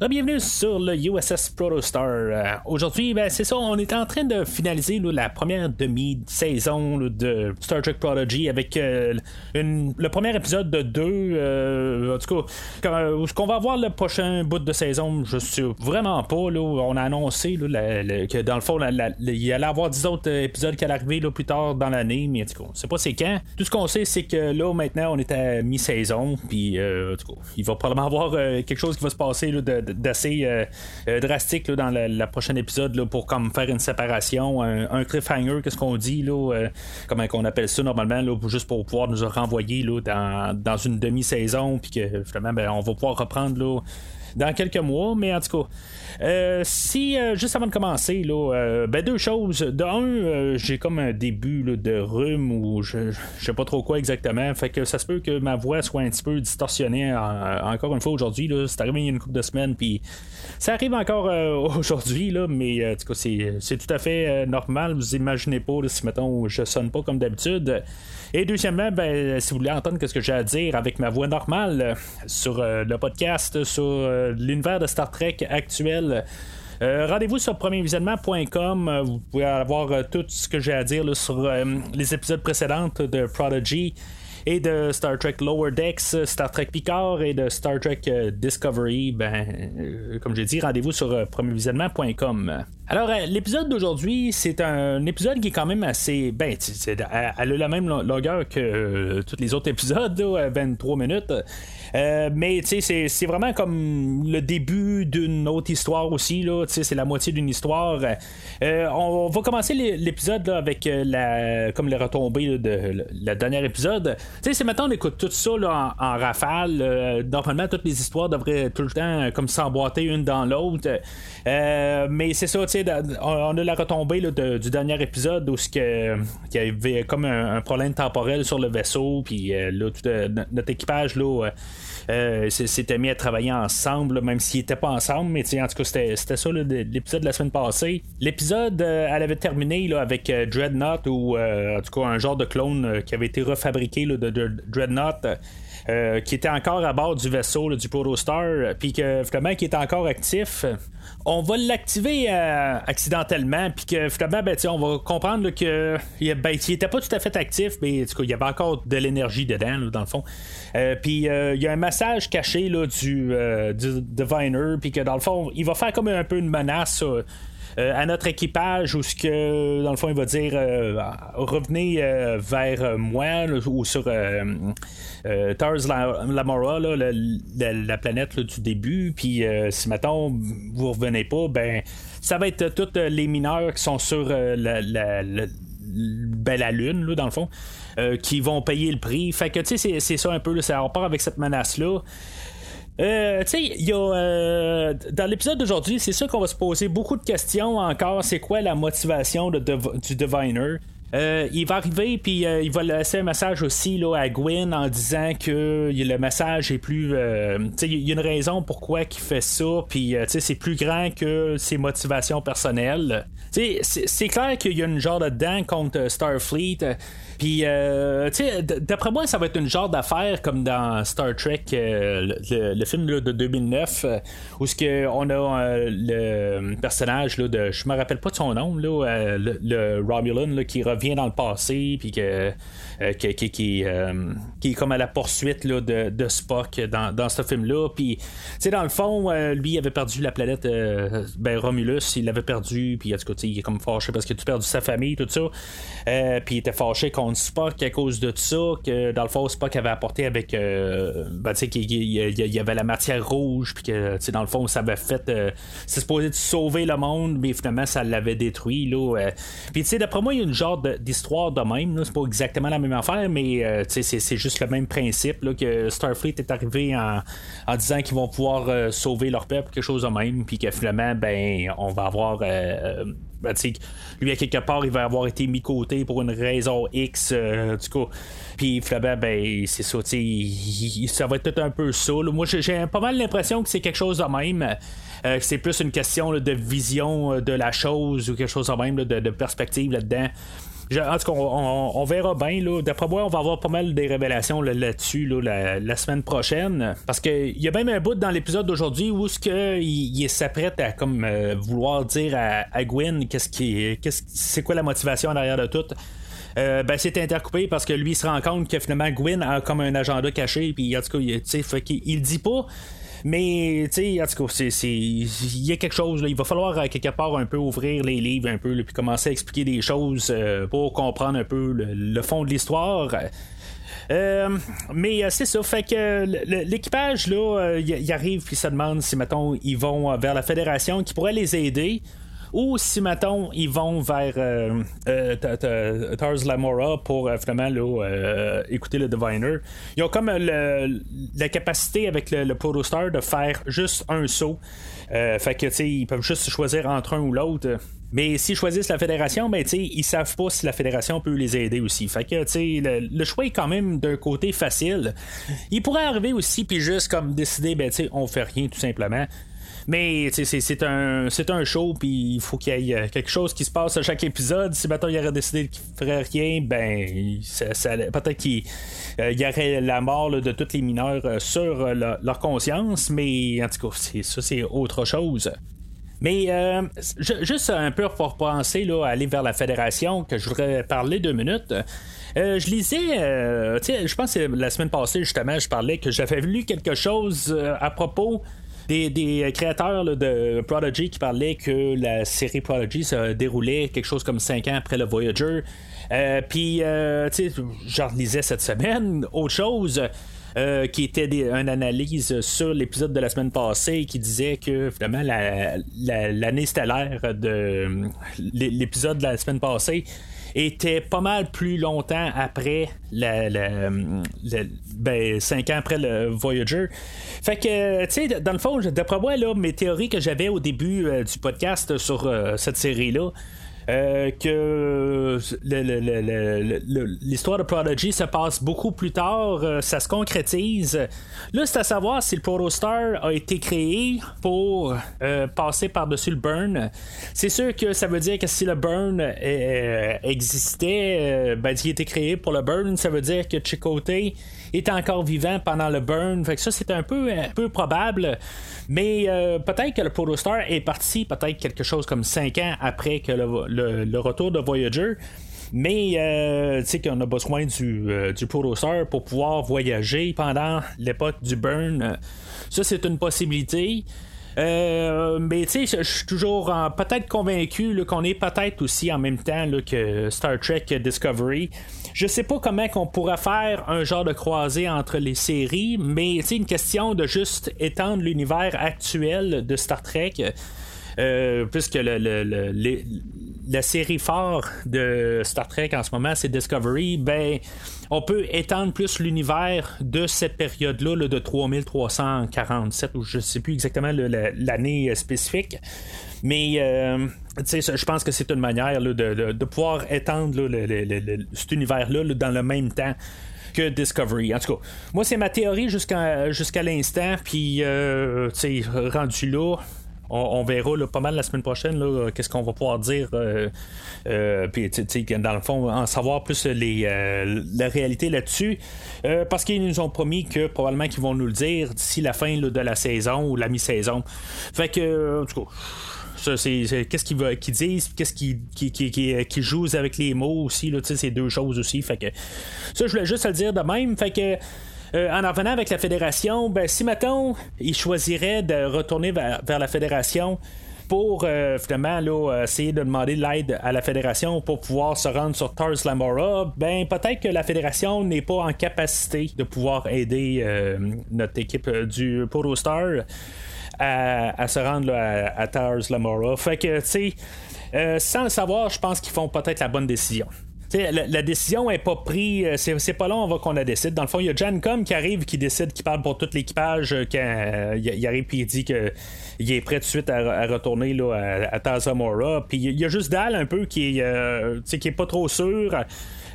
Bienvenue sur le USS Protostar. Euh, Aujourd'hui, ben, c'est ça, on est en train de finaliser la première demi-saison de Star Trek Prodigy avec euh, le premier épisode de deux. euh, en tout cas, ce qu'on va voir le prochain bout de saison, je sais vraiment pas. Là, on a annoncé que dans le fond, la- il allait avoir 10 autres épisodes qui allaient arriver plus tard dans l'année, mais en tout cas, on sait pas c'est quand. Tout ce qu'on sait, c'est que là, maintenant, on est à mi-saison, puis il va probablement avoir quelque chose qui va se passer de- d'assez euh, euh, drastique là, dans la, la prochaine épisode là, pour comme faire une séparation, un, un cliffhanger, qu'est-ce qu'on dit, là, euh, comment qu'on appelle ça normalement, là, juste pour pouvoir nous renvoyer là, dans, dans une demi-saison, puis que finalement, ben, on va pouvoir reprendre là, dans quelques mois, mais en tout cas, euh, si euh, juste avant de commencer, là, euh, ben deux choses. De un, euh, j'ai comme un début de rhume ou je, je sais pas trop quoi exactement, fait que ça se peut que ma voix soit un petit peu distorsionnée en- encore une fois aujourd'hui. C'est arrivé il y a une couple de semaines, puis ça arrive encore euh, aujourd'hui, mais euh, en tout cas, c'est, tout à fait euh, normal. Vous imaginez pas si mettons je sonne pas comme d'habitude. Et deuxièmement, ben, si vous voulez entendre ce que j'ai à dire avec ma voix normale euh, sur euh, le podcast, sur euh, l'univers de Star Trek actuel, euh, Rendez-vous sur premiervisionnement.com. Euh, Vous pouvez avoir tout ce que j'ai à dire sur les épisodes précédents de Prodigy et de Star Trek Lower Decks, Star Trek Picard et de Star Trek Discovery. Ben, comme j'ai dit, rendez-vous sur premiervisionnement.com. Alors, euh, l'épisode d'aujourd'hui, c'est un épisode qui est quand même assez. Ben, elle a la même lo- longueur que euh, tous les autres épisodes, là, à 23 minutes. Euh, mais, tu sais, c'est- vraiment comme le début d'une autre histoire aussi, là. Tu sais, c'est la moitié d'une histoire. On va commencer l'é- l'épisode là, avec la, comme les retombées là, de le- dernier épisode. Tu sais, c'est maintenant on écoute tout ça là, en, en rafale. normalement, toutes les histoires devraient tout le temps comme s'emboîter une dans l'autre. Mais c'est ça, tu sais, on, a la retombée du dernier épisode où qu'il y avait comme un, problème temporel sur le vaisseau, puis euh, là, tout, euh, no- notre équipage euh, s'était mis à travailler ensemble, même s'ils n'étaient pas ensemble, mais en tout cas, c'était, ça l'épisode de la semaine passée. L'épisode, elle avait terminé là, avec Dreadnought, ou en tout cas un genre de clone qui avait été refabriqué de Dreadnought. Euh, qui était encore à bord du vaisseau là, du Protostar, puis que finalement qui est encore actif. On va l'activer euh, accidentellement, puis que finalement, ben, on va comprendre là, que il ben, il était pas tout à fait actif, mais en tout cas, il y avait encore de l'énergie dedans, dans le fond. Euh, puis il y a un massage caché là, du, du Diviner, puis que dans le fond, il va faire comme un peu une menace. Euh, à notre équipage où ce que dans le fond il va dire euh, revenez euh, vers moi ou sur Tars La- Lamora le- la, la planète du début. Puis si mettons vous revenez pas ben ça va être tous les mineurs qui sont sur la, la- la- ben, la lune là, dans le fond qui vont payer le prix. Fait que tu sais c'est- ça un peu là, ça repart avec cette menace là euh, tu sais, euh, dans l'épisode d'aujourd'hui, c'est sûr qu'on va se poser beaucoup de questions encore. C'est quoi la motivation du Diviner? Euh, il va arriver puis euh, il va laisser un message aussi là, à Gwen en disant que le message est plus euh, il y a une raison pourquoi il fait ça puis c'est plus grand que ses motivations personnelles. C'est clair qu'il y a une genre de dent contre Starfleet puis, d'après moi, ça va être une genre d'affaire comme dans Star Trek, le, film de 2009, euh, où ce que on a le personnage là, de, je me rappelle pas de son nom, là, le, le Romulan qui revient dans le passé, puis que, euh, qui, qui, euh, qui est comme à la poursuite là, de, de Spock dans, dans ce film-là. Puis, tu dans le fond, euh, lui il avait perdu la planète, ben Romulus, il l'avait perdu, puis en tout cas, il est comme fâché parce qu'il a tout perdu sa famille, tout ça. Puis il était fâché contre Spock à cause de tout ça, que dans le fond, Spock avait apporté avec. Ben, tu sais, qu'il il- il- il y avait la matière rouge, puis que, tu sais, dans le fond, ça avait fait. c'est supposé de sauver le monde, mais finalement, ça l'avait détruit, là. Puis, tu sais, d'après moi, il y a une genre de- d'histoire de même. C'est pas exactement la même affaire, mais, euh, c'est- juste le même principe, que Starfleet est arrivé en, disant qu'ils vont pouvoir euh, sauver leur peuple, quelque chose de même, puis que finalement, ben, on va avoir. euh, ben, lui, à quelque part, il va avoir été mis côté pour une raison X, du coup. Puis finalement, ben, c'est ça, ça va être un peu ça. Moi, j'ai pas mal l'impression que c'est quelque chose de même. c'est plus une question de vision de la chose ou quelque chose de même, de, perspective là-dedans en tout cas, on, verra bien. D'après moi, on va avoir pas mal des révélations là-dessus la, semaine prochaine. Parce qu'il y a même un bout dans l'épisode d'aujourd'hui où ce que il, s'apprête à comme euh, vouloir dire à, Gwen qu'est-ce qui qu'est-ce c'est quoi la motivation derrière de tout. Euh, ben, c'est intercoupé parce que lui il se rend compte que finalement Gwen a comme un agenda caché puis en tout cas il, fait il dit pas mais, tu sais, en tout cas, il y a quelque chose, il va falloir euh, quelque part un peu ouvrir les livres un peu, puis commencer à expliquer des choses euh, pour comprendre un peu le, fond de l'histoire. Euh, mais c'est ça, fait que l'équipage là, il arrive puis se demande si mettons ils vont vers la fédération qui pourrait les aider ou si, mettons, ils vont vers euh, euh, Tars Lamora pour vraiment euh, écouter le Diviner, ils ont comme la capacité avec le, le Protostar de faire juste un saut. fait que, tu ils peuvent juste choisir entre un ou l'autre. Mais s'ils choisissent la fédération, ben, sais ils savent pas si la fédération peut les aider aussi. Fait que, tu le, le, choix est quand même d'un côté facile. Il pourrait arriver aussi, puis juste comme décider, ben, tu on fait rien tout simplement. Mais c'est un, un show, puis il faut qu'il y ait euh, quelque chose qui se passe à chaque épisode. Si maintenant il aurait décidé qu'il ferait rien, ben ça, peut-être qu'il euh, y aurait la mort de tous les mineurs euh, sur leur conscience, mais en tout cas, ça c'est autre chose. Mais juste un peu pour penser là, à aller vers la fédération, que je voudrais parler deux minutes. je lisais, je pense que la semaine passée justement, je parlais que j'avais lu quelque chose à propos des, créateurs de Prodigy qui parlaient que la série Prodigy se déroulait quelque chose comme 5 ans après le Voyager. Euh, puis, euh, tu sais, j'en lisais cette semaine. Autre chose. Euh, qui était une analyse sur l'épisode de la semaine passée qui disait que finalement l'année stellaire de l'épisode de la semaine passée était pas mal plus longtemps après la, ben, cinq ans après le Voyager. Fait que, tu sais, dans le fond, d'après moi, là, mes théories que j'avais au début euh, du podcast sur euh, cette série-là, euh, que l'histoire de Prodigy se passe beaucoup plus tard, euh, ça se concrétise. Là, c'est à savoir si le Protostar a été créé pour euh, passer par-dessus le burn. C'est sûr que ça veut dire que si le burn existait, ben, il été créé pour le burn, ça veut dire que Chicote est encore vivant pendant le burn. Fait que ça, c'est un peu, un peu probable. Mais euh, peut-être que le Protostar est parti peut-être quelque chose comme 5 ans après que le, retour de Voyager. Mais euh, tu sais qu'on a besoin du, euh, du Protostar pour pouvoir voyager pendant l'époque du burn. Ça, c'est une possibilité. Mais tu sais, je suis toujours peut-être convaincu qu'on est peut-être aussi en même temps que Star Trek Discovery. Je sais pas comment qu'on pourrait faire un genre de croisée entre les séries, mais c'est une question de juste étendre l'univers actuel de Star Trek. Euh, puisque la série phare de Star Trek en ce moment, c'est Discovery, ben, on peut étendre plus l'univers de cette période-là de 3347, ou je sais plus exactement l'année spécifique. Mais euh, je pense que c'est une manière de, pouvoir étendre cet univers-là dans le même temps que Discovery. En tout cas, moi, c'est ma théorie jusqu'à jusqu'à l'instant. Puis, euh, rendu là, on, verra pas mal la semaine prochaine qu'est-ce qu'on va pouvoir dire. Euh, euh, puis, dans le fond, en savoir plus les, la réalité là-dessus. parce qu'ils nous ont promis que probablement qu'ils vont nous le dire d'ici la fin de la saison ou la mi-saison. Fait que, en tout cas c'est, qu'est-ce qu'ils disent, qu'est-ce qu'ils qui, jouent avec les mots aussi, là, c'est deux choses aussi. Fait que ça, je voulais juste le dire de même. Fait que euh, en revenant avec la fédération, ben, si mettons, ils choisiraient de retourner vers, la fédération pour euh, finalement là, essayer de demander de l'aide à la fédération pour pouvoir se rendre sur Tars Lamora, ben peut-être que la fédération n'est pas en capacité de pouvoir aider euh, notre équipe du Star à, se rendre à, Tars Lamora. Fait que, tu sais, euh, sans le savoir, je pense qu'ils font peut-être la bonne décision. La, décision est pas prise, c'est, pas long avant qu'on la décide. Dans le fond, il y a Jan Com qui arrive, qui décide, qui parle pour tout l'équipage, quand il, arrive puis il dit que il est prêt tout de suite à, retourner là, à, à Tazamora. Puis il y a juste Dal un peu qui est, qui est pas trop sûr.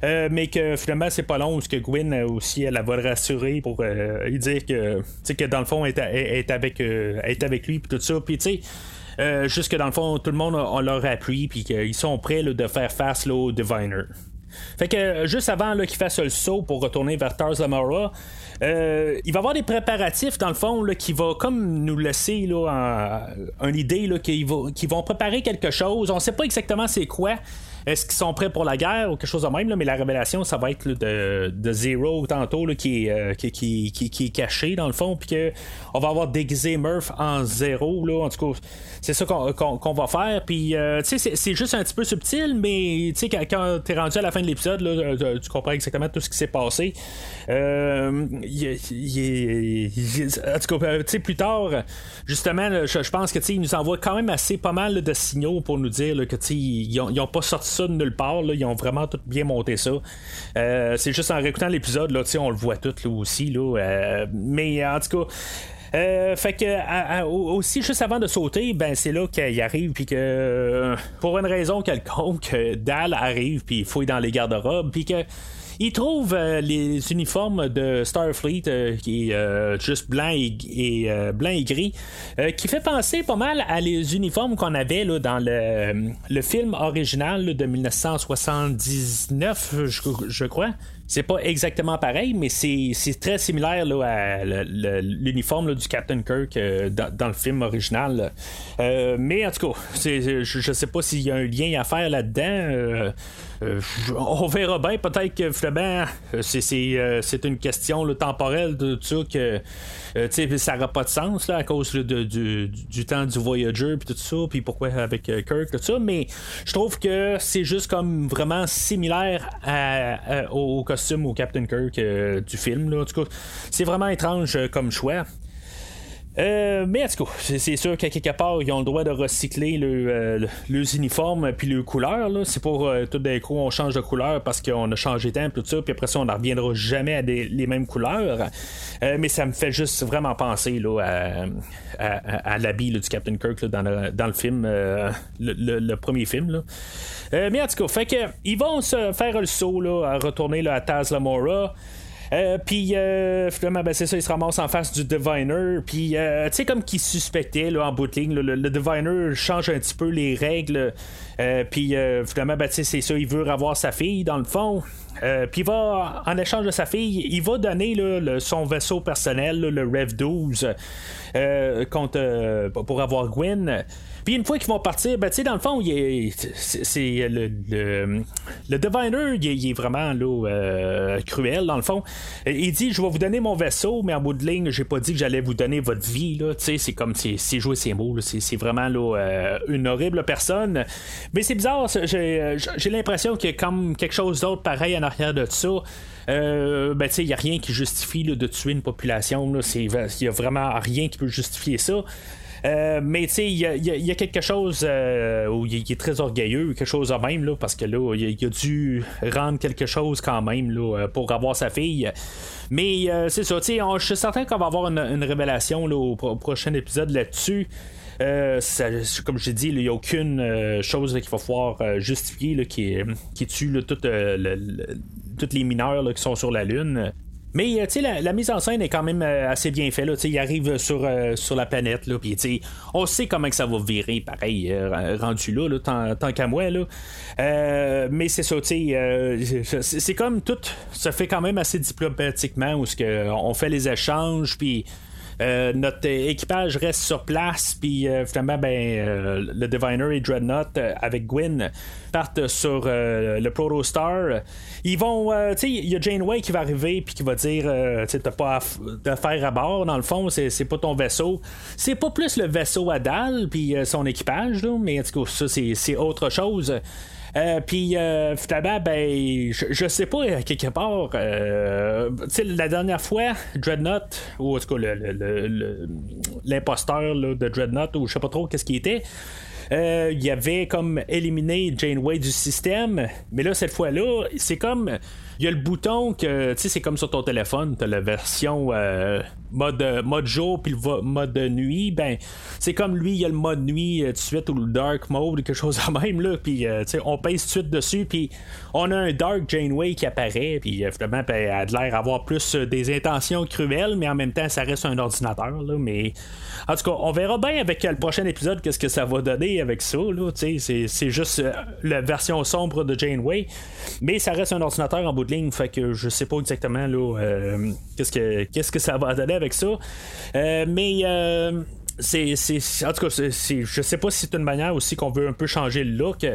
Euh, mais que finalement, c'est pas long, parce que Gwyn aussi, elle, va le rassurer pour euh, lui dire que, que dans le fond, elle est, avec, euh, est avec lui, puis tout ça. Puis, tu sais, juste que dans le fond, tout le monde a, leur appui, puis qu'ils sont prêts de faire face au Diviner. Fait que juste avant qu'il fasse le saut pour retourner vers Tars Lamora, il va y avoir des préparatifs dans le fond là, qui va comme nous laisser là, une idée qu'ils vont préparer quelque chose. On sait pas exactement c'est quoi. Est-ce qu'ils sont prêts pour la guerre ou quelque chose de même? mais la révélation, ça va être de, de, Zero tantôt euh, qui, est, qui, qui, est caché dans le fond. Puis qu'on va avoir déguisé Murph en zéro. Là, en tout cas, c'est ça qu'on, va faire. Puis euh, tu sais, c'est, juste un petit peu subtil, mais tu sais, quand, quand t'es rendu à la fin de l'épisode, là, tu comprends exactement tout ce qui s'est passé. Euh, en tout cas, tu sais, plus tard, justement, je, pense que il nous envoie quand même assez pas mal de signaux pour nous dire que ils n'ont pas sorti ça de nulle part. Ils ont vraiment tout bien monté ça. Euh, c'est juste en réécoutant l'épisode, là, on le voit tout là, aussi. Là, euh, mais en tout cas. Euh, fait que aussi juste avant de sauter, ben c'est là qu'il arrive puis que pour une raison quelconque, Dal arrive puis il fouille dans les garde-robes puis que il trouve euh, les uniformes de Starfleet euh, qui est euh, juste blanc et, blanc et gris, qui fait penser pas mal à les uniformes qu'on avait là, dans le, le film original de 1979, je crois. C'est pas exactement pareil, mais c'est très similaire là, à l'uniforme du Captain Kirk euh, dans, le film original. Mais en tout cas, je, je sais pas s'il y a un lien à faire là-dedans. On verra bien. Peut-être que finalement, c'est une question temporelle de ça que ça n'aura pas de sens là, à cause du, temps du Voyager puis tout ça, puis pourquoi avec Kirk, tout ça. Mais je trouve que c'est juste comme vraiment similaire au costume au Captain Kirk euh, du film. Là. En tout cas, c'est vraiment étrange euh, comme choix. Euh, mais en tout cas, c'est sûr qu'à quelque part, ils ont le droit de recycler le, les uniformes puis les couleurs. C'est pour tout d'un coup, on change de couleur parce qu'on a changé de temps, tout ça, puis après ça, on ne reviendra jamais à les mêmes couleurs. mais ça me fait juste vraiment penser là, à, l'habit du Captain Kirk dans, le, film, le, premier film. Euh, mais en tout cas, fait que, ils vont se faire le saut là, à retourner à Taz Lamora. Euh, puis euh, finalement, ben, c'est ça, ils se ramassent en face du Diviner. Puis, tu sais, comme qu'ils suspectaient là, en bout de ligne, le, Diviner change un petit peu les règles. puis finalement, ben, c'est ça, il veut avoir sa fille dans le fond. puis il va, en échange de sa fille, il va donner son vaisseau personnel, le Rev 12, contre, pour avoir Gwen. Puis une fois qu'ils vont partir, ben, tu sais, dans le fond, c'est le, le, Diviner, il est, vraiment là, euh, cruel, dans le fond. Il dit Je vais vous donner mon vaisseau, mais en bout de ligne, j'ai pas dit que j'allais vous donner votre vie. Tu sais, c'est comme c'est jouer ses mots. C'est vraiment là, euh, une horrible personne. Mais c'est bizarre, j'ai l'impression qu'il y a comme quelque chose d'autre pareil en arrière de ça. Euh, ben, il n'y a rien qui justifie de tuer une population. Il n'y a vraiment rien qui peut justifier ça. Euh, mais tu sais, il y, a quelque chose euh, où il est très orgueilleux, quelque chose de même, là, parce que là, il a dû rendre quelque chose quand même là, euh, pour avoir sa fille. Mais c'est ça, tu sais, je suis certain qu'on va avoir une, révélation là, au, prochain épisode là-dessus. comme je dit, il n'y a aucune chose qu'il va falloir justifier qui, qui tue toutes les mineurs qui sont sur la Lune. Mais euh, sais, la, mise en scène est quand même euh, assez bien faite. Là, il arrive sur, euh, sur la planète, là, puis on sait comment que ça va virer, pareil, rendu là, tant, qu'à moi. Là. mais c'est ça, c'est comme tout se fait quand même assez diplomatiquement où on fait les échanges, puis euh, notre équipage reste sur place, puis euh, finalement, ben, euh, le Diviner et Dreadnought avec Gwyn partent sur le Protostar. Ils vont, tu sais, il y a Janeway qui va arriver puis qui va dire, tu sais, t'as pas d'affaires à bord, dans le fond, c'est pas ton vaisseau. C'est pas plus le vaisseau à dalle puis son équipage, là, mais en tout cas, ça, c'est autre chose. Euh, puis euh, finalement, ben, je, sais pas, quelque part, euh, la dernière fois, Dreadnought, ou en tout cas l'imposteur de Dreadnought, ou je sais pas trop qu'est-ce qui était, il y avait comme éliminé Janeway du système, mais là, cette fois-là, c'est comme il y a le bouton que, tu sais, c'est comme sur ton téléphone, tu as la version euh, mode, mode jour puis le mode nuit. Ben, c'est comme lui, il y a le mode nuit euh, tout de suite ou le dark mode, quelque chose de même, là. Puis, euh, tu sais, on pèse tout de suite dessus, puis on a un dark Janeway qui apparaît, puis finalement, ben, elle a l'air d'avoir plus des intentions cruelles, mais en même temps, ça reste un ordinateur, là. Mais, en tout cas, on verra bien avec le prochain épisode qu'est-ce que ça va donner avec ça, là. Tu sais, c'est juste la version sombre de Janeway, mais ça reste un ordinateur en bout de ligne, fait que je sais pas exactement là, euh, qu'est-ce, que, qu'est-ce que ça va donner avec ça. Euh, mais euh, c'est, c'est, en tout cas, c'est, je sais pas si c'est une manière aussi qu'on veut un peu changer le look,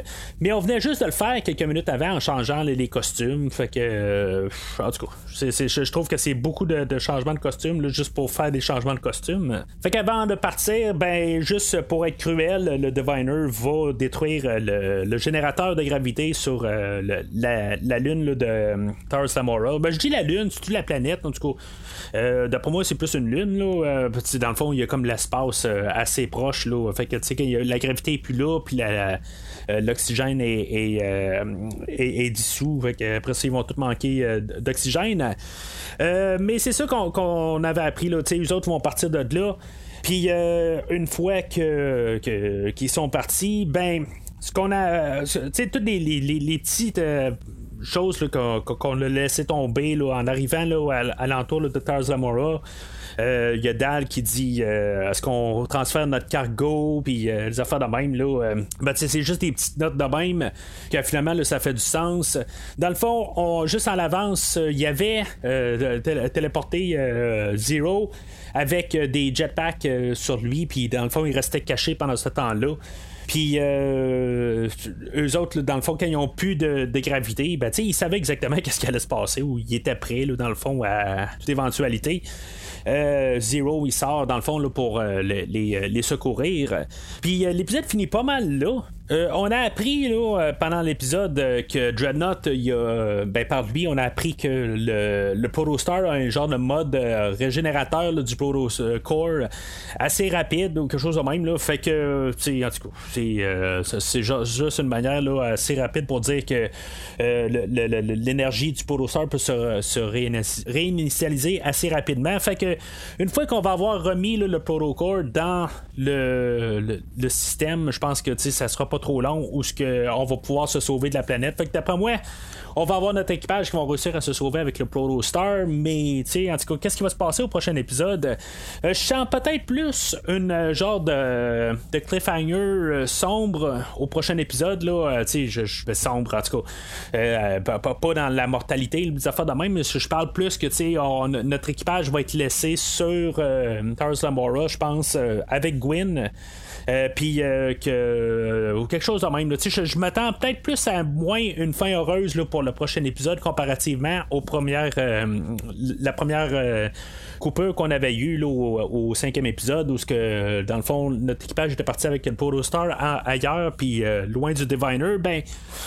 mais on venait juste de le faire quelques minutes avant en changeant les, costumes. Fait que, euh, en tout cas, je, trouve que c'est beaucoup de, changements de costumes juste pour faire des changements de costumes. Fait qu'avant de partir, ben, juste pour être cruel, le Diviner va détruire le, générateur de gravité sur euh, la, lune de euh, Taurus Samora. Ben, je dis la lune, c'est toute la planète, en tout cas. d'après moi, c'est plus une lune. Là. dans le fond, il y a comme l'espace euh, assez proche. Là. Fait que tu sais la gravité est plus là, puis euh, l'oxygène est, euh, est, est, dissous. Fait après ça, ils vont tout manquer d'oxygène. mais c'est ça qu'on avait appris. Là. Les autres vont partir de là. Puis une fois que, qu'ils sont partis, ben ce qu'on a. Tu sais, toutes les, les, petites choses qu'on, a laissé tomber là, en arrivant là, à, l'entour de Tars Lamora. Il euh, y a Dal qui dit euh, est-ce qu'on transfère notre cargo, puis euh, les affaires de même. Là, ben, c'est juste des petites notes de même que finalement là, ça fait du sens. Dans le fond, on, juste en l'avance, il y avait téléporté Zero avec des jetpacks sur lui, puis dans le fond, il restait caché pendant ce temps-là. Puis eux autres, dans le fond, quand ils ont plus de, gravité, ben, ils savaient exactement qu'est-ce qui allait se passer, ou ils étaient prêts, là, dans le fond, à toute éventualité. Euh, Zero, il sort dans le fond là, pour euh, les, euh, les, secourir. Puis l'épisode finit pas mal là. Euh, on a appris là, euh, pendant l'épisode euh, que Dreadnought, il ben, par lui, on a appris que le, le Protostar a un genre de mode régénérateur du Proto Core assez rapide ou quelque chose de même. Là, fait que, en tout cas, c'est, juste une manière là, assez rapide pour dire que l'énergie du Protostar peut se, se réinitialiser assez rapidement. Fait que, une fois qu'on va avoir remis le Protocore dans le, le, système, je pense que ça sera pas trop long où ce que on va pouvoir se sauver de la planète. Fait que d'après moi, on va avoir notre équipage qui va réussir à se sauver avec le Protostar, mais tu sais, en tout cas, qu'est-ce qui va se passer au prochain épisode? Euh, Je sens peut-être plus une euh, genre de, de cliffhanger euh, sombre au prochain épisode là. tu sais, je, je sombre en tout cas, pas, dans la mortalité, les affaires de même, mais je parle plus que tu sais, notre équipage va être laissé sur Tars Lamora, je pense, avec Gwyn. Euh, puis euh, que euh, ou quelque chose de même. Je, je m'attends peut-être plus à moins une fin heureuse là, pour le prochain épisode comparativement aux premières la première coupure qu'on avait eu au, cinquième épisode où ce que dans le fond notre équipage était parti avec le Protostar ailleurs puis loin du Diviner. Ben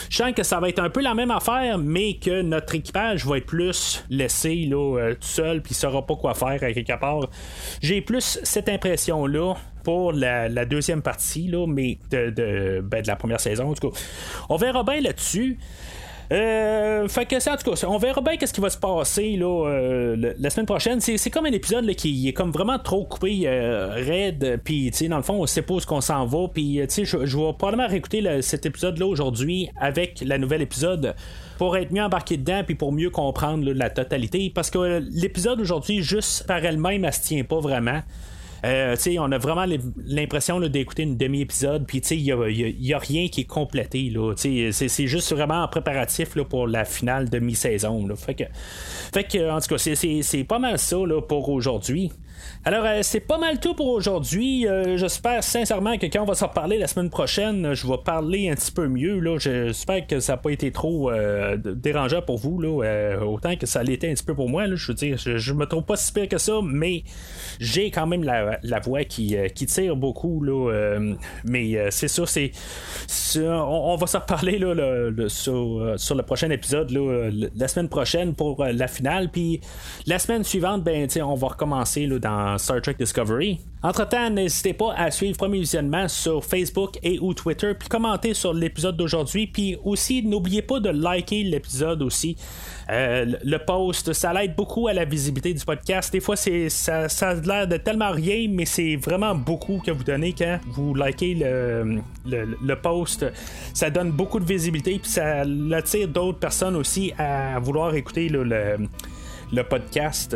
je sens que ça va être un peu la même affaire mais que notre équipage va être plus laissé là, tout seul puis il saura pas quoi faire à quelque part. J'ai plus cette impression là pour la, deuxième partie, là, mais de, ben, de, la première saison. En tout cas, on verra bien là-dessus. Euh, fait que ça, en tout cas, on verra bien qu'est-ce qui va se passer là, euh, la semaine prochaine. C'est, comme un épisode qui est comme vraiment trop coupé, euh, raide, puis dans le fond, on sait pas où qu'on s'en va. Puis je, je vais probablement réécouter cet épisode-là aujourd'hui avec la nouvelle épisode pour être mieux embarqué dedans puis pour mieux comprendre la totalité. Parce que l'épisode aujourd'hui, juste par elle-même, elle se tient pas vraiment. Euh, on a vraiment l'impression d'écouter une demi-épisode, puis il n'y a, rien qui est complété. C'est juste vraiment un préparatif là, pour la finale de mi-saison. Fait que, fait que, en tout cas, c'est pas mal ça là, pour aujourd'hui. Alors, euh, c'est pas mal tout pour aujourd'hui. Euh, j'espère sincèrement que quand on va s'en reparler la semaine prochaine, je vais parler un petit peu mieux. Là. J'espère que ça n'a pas été trop euh, dérangeant pour vous, là, autant que ça l'était un petit peu pour moi. Là. Je veux dire, je, me trouve pas si pire que ça, mais j'ai quand même la, voix qui, tire beaucoup. Là, mais c'est sûr, c'est, on, va s'en reparler là, sur, le prochain épisode la semaine prochaine pour la finale. Puis la semaine suivante, ben, on va recommencer là, dans Star Trek Discovery. Entre-temps, n'hésitez pas à suivre Premier Visionnement sur Facebook et ou Twitter, puis commenter sur l'épisode d'aujourd'hui, puis aussi n'oubliez pas de liker l'épisode aussi. Euh, le post, ça l'aide beaucoup à la visibilité du podcast. Des fois, c'est ça, ça a l'air de tellement rien, mais c'est vraiment beaucoup que vous donnez quand vous likez le, le, post. Ça donne beaucoup de visibilité, puis ça attire d'autres personnes aussi à vouloir écouter le, le podcast.